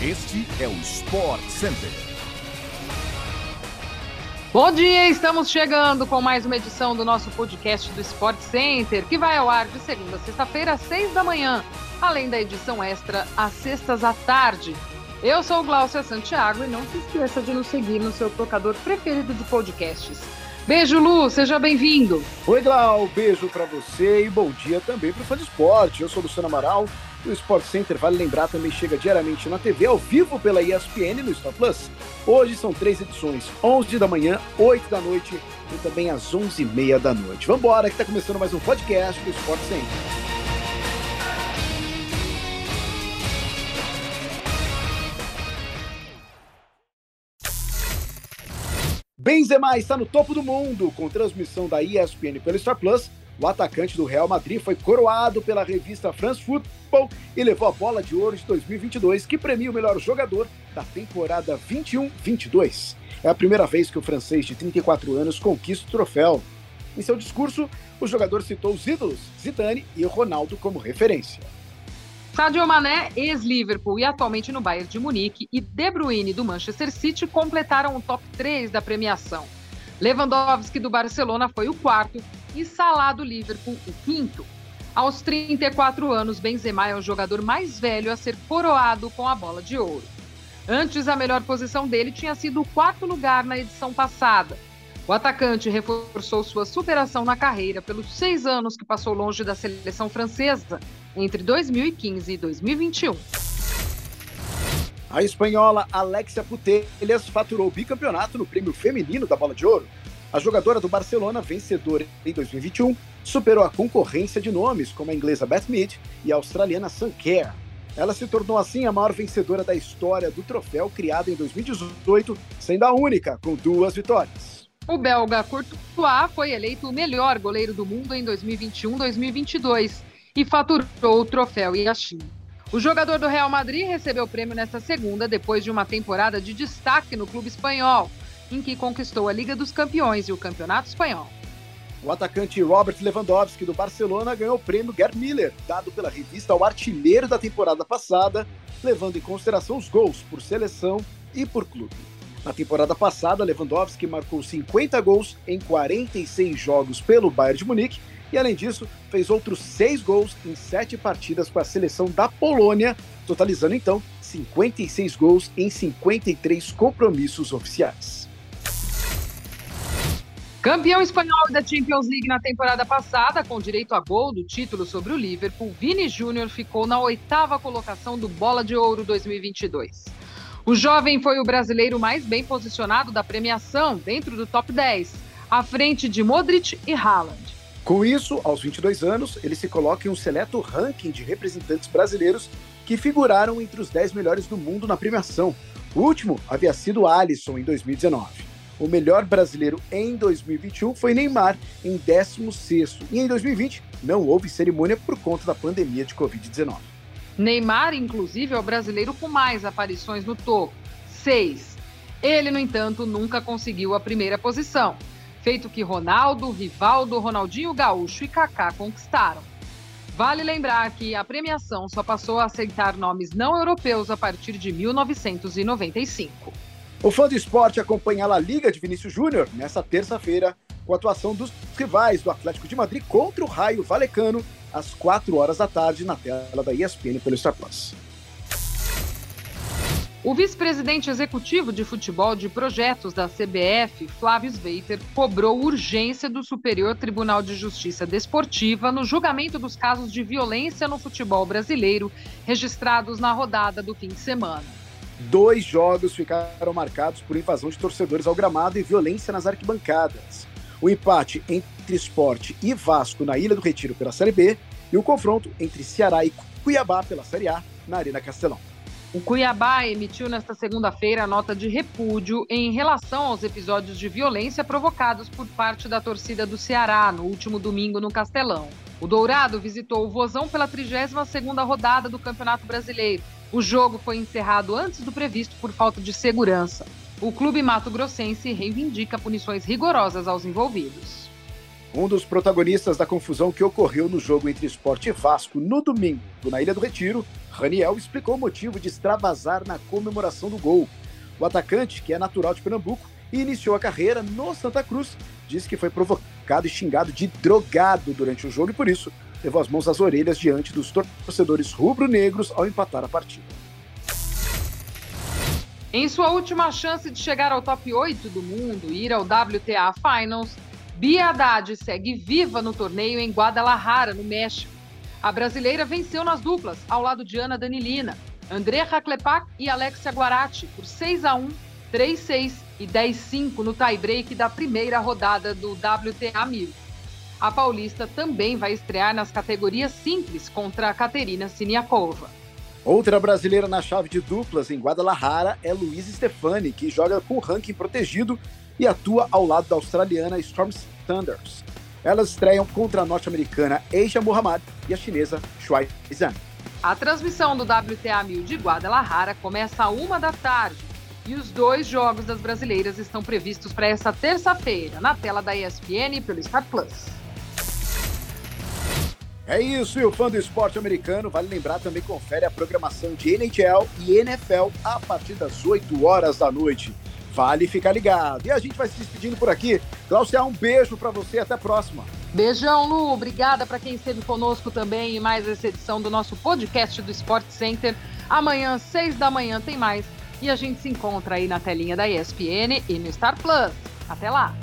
Este é o Sport Center. Bom dia, estamos chegando com mais uma edição do nosso podcast do Sport Center, que vai ao ar de segunda a sexta-feira, às seis da manhã, além da edição extra às sextas à tarde. Eu sou o Glaucia Santiago e não se esqueça de nos seguir no seu tocador preferido de podcasts. Beijo, Lu, seja bem-vindo. Oi, Glau, beijo para você e bom dia também para o fã de esporte. Eu sou Luciano Amaral o Sport Center, vale lembrar, também chega diariamente na TV, ao vivo pela ESPN no Star Plus. Hoje são três edições, 11 da manhã, 8 da noite e também às 11h30 da noite. Vamos embora, que está começando mais um podcast do Sport Center. Benzema está no topo do mundo, com transmissão da ESPN pelo Star Plus o atacante do Real Madrid foi coroado pela revista France Football e levou a bola de ouro de 2022, que premia o melhor jogador da temporada 21-22. É a primeira vez que o francês de 34 anos conquista o troféu. Em seu discurso, o jogador citou os ídolos Zidane e Ronaldo como referência. Sadio Mané, ex-Liverpool e atualmente no Bayern de Munique, e De Bruyne do Manchester City completaram o top 3 da premiação. Lewandowski do Barcelona foi o quarto e Salah do Liverpool o quinto. Aos 34 anos, Benzema é o jogador mais velho a ser coroado com a bola de ouro. Antes, a melhor posição dele tinha sido o quarto lugar na edição passada. O atacante reforçou sua superação na carreira pelos seis anos que passou longe da seleção francesa entre 2015 e 2021. A espanhola Alexia Putellas faturou o bicampeonato no prêmio feminino da Bola de Ouro. A jogadora do Barcelona, vencedora em 2021, superou a concorrência de nomes como a inglesa Beth Mead e a australiana Sam Kerr. Ela se tornou assim a maior vencedora da história do troféu criado em 2018, sendo a única com duas vitórias. O belga Courtois foi eleito o melhor goleiro do mundo em 2021-2022 e faturou o troféu China. O jogador do Real Madrid recebeu o prêmio nesta segunda, depois de uma temporada de destaque no clube espanhol, em que conquistou a Liga dos Campeões e o Campeonato Espanhol. O atacante Robert Lewandowski do Barcelona ganhou o prêmio Gerd Miller, dado pela revista ao artilheiro da temporada passada, levando em consideração os gols por seleção e por clube. Na temporada passada, Lewandowski marcou 50 gols em 46 jogos pelo Bayern de Munique e, além disso, fez outros seis gols em sete partidas com a seleção da Polônia, totalizando então 56 gols em 53 compromissos oficiais. Campeão espanhol da Champions League na temporada passada, com direito a gol do título sobre o Liverpool, Vini Júnior ficou na oitava colocação do Bola de Ouro 2022. O jovem foi o brasileiro mais bem posicionado da premiação, dentro do top 10, à frente de Modric e Haaland. Com isso, aos 22 anos, ele se coloca em um seleto ranking de representantes brasileiros que figuraram entre os 10 melhores do mundo na premiação. O último havia sido Alisson em 2019. O melhor brasileiro em 2021 foi Neymar, em 16 e em 2020 não houve cerimônia por conta da pandemia de Covid-19. Neymar, inclusive, é o brasileiro com mais aparições no topo, seis. Ele, no entanto, nunca conseguiu a primeira posição feito que Ronaldo, Rivaldo, Ronaldinho Gaúcho e Kaká conquistaram. Vale lembrar que a premiação só passou a aceitar nomes não europeus a partir de 1995. O fã de esporte acompanha a Liga de Vinícius Júnior nesta terça-feira com a atuação dos rivais do Atlético de Madrid contra o Raio Valecano às 4 horas da tarde na tela da ESPN pelo Star Plus. O vice-presidente executivo de futebol de projetos da CBF, Flávio Sveiter, cobrou urgência do Superior Tribunal de Justiça Desportiva no julgamento dos casos de violência no futebol brasileiro registrados na rodada do fim de semana. Dois jogos ficaram marcados por invasão de torcedores ao gramado e violência nas arquibancadas. O empate entre Esporte e Vasco na Ilha do Retiro pela Série B e o confronto entre Ceará e Cuiabá pela Série A na Arena Castelão. O Cuiabá emitiu nesta segunda-feira a nota de repúdio em relação aos episódios de violência provocados por parte da torcida do Ceará no último domingo no Castelão. O Dourado visitou o Vozão pela 32ª rodada do Campeonato Brasileiro. O jogo foi encerrado antes do previsto por falta de segurança. O clube mato-grossense reivindica punições rigorosas aos envolvidos. Um dos protagonistas da confusão que ocorreu no jogo entre Esporte e Vasco no domingo na Ilha do Retiro, Raniel explicou o motivo de extravasar na comemoração do gol. O atacante, que é natural de Pernambuco e iniciou a carreira no Santa Cruz, disse que foi provocado e xingado de drogado durante o jogo e por isso levou as mãos às orelhas diante dos torcedores rubro-negros ao empatar a partida. Em sua última chance de chegar ao top 8 do mundo e ir ao WTA Finals, Bia Haddad segue viva no torneio em Guadalajara, no México. A brasileira venceu nas duplas, ao lado de Ana Danilina, André Raklepak e Alexia Guarati, por 6 a 1 3-6 e 10-5 no tie-break da primeira rodada do WTA 1000. A paulista também vai estrear nas categorias simples contra a Katerina Siniakova. Outra brasileira na chave de duplas em Guadalajara é Luiz Stefani, que joga com ranking protegido e atua ao lado da australiana Storm Thunders. Elas estreiam contra a norte-americana Asia Muhammad e a chinesa Shuai Zhang. A transmissão do WTA 1000 de Guadalajara começa a uma da tarde e os dois jogos das brasileiras estão previstos para essa terça-feira na tela da ESPN pelo Star Plus. É isso, e o fã do esporte americano, vale lembrar também confere a programação de NHL e NFL a partir das 8 horas da noite. Vale ficar ligado. E a gente vai se despedindo por aqui. Glaucia, um beijo para você até a próxima. Beijão, Lu. Obrigada para quem esteve conosco também em mais essa edição do nosso podcast do Sport Center. Amanhã, seis da manhã, tem mais. E a gente se encontra aí na telinha da ESPN e no Star Plus. Até lá!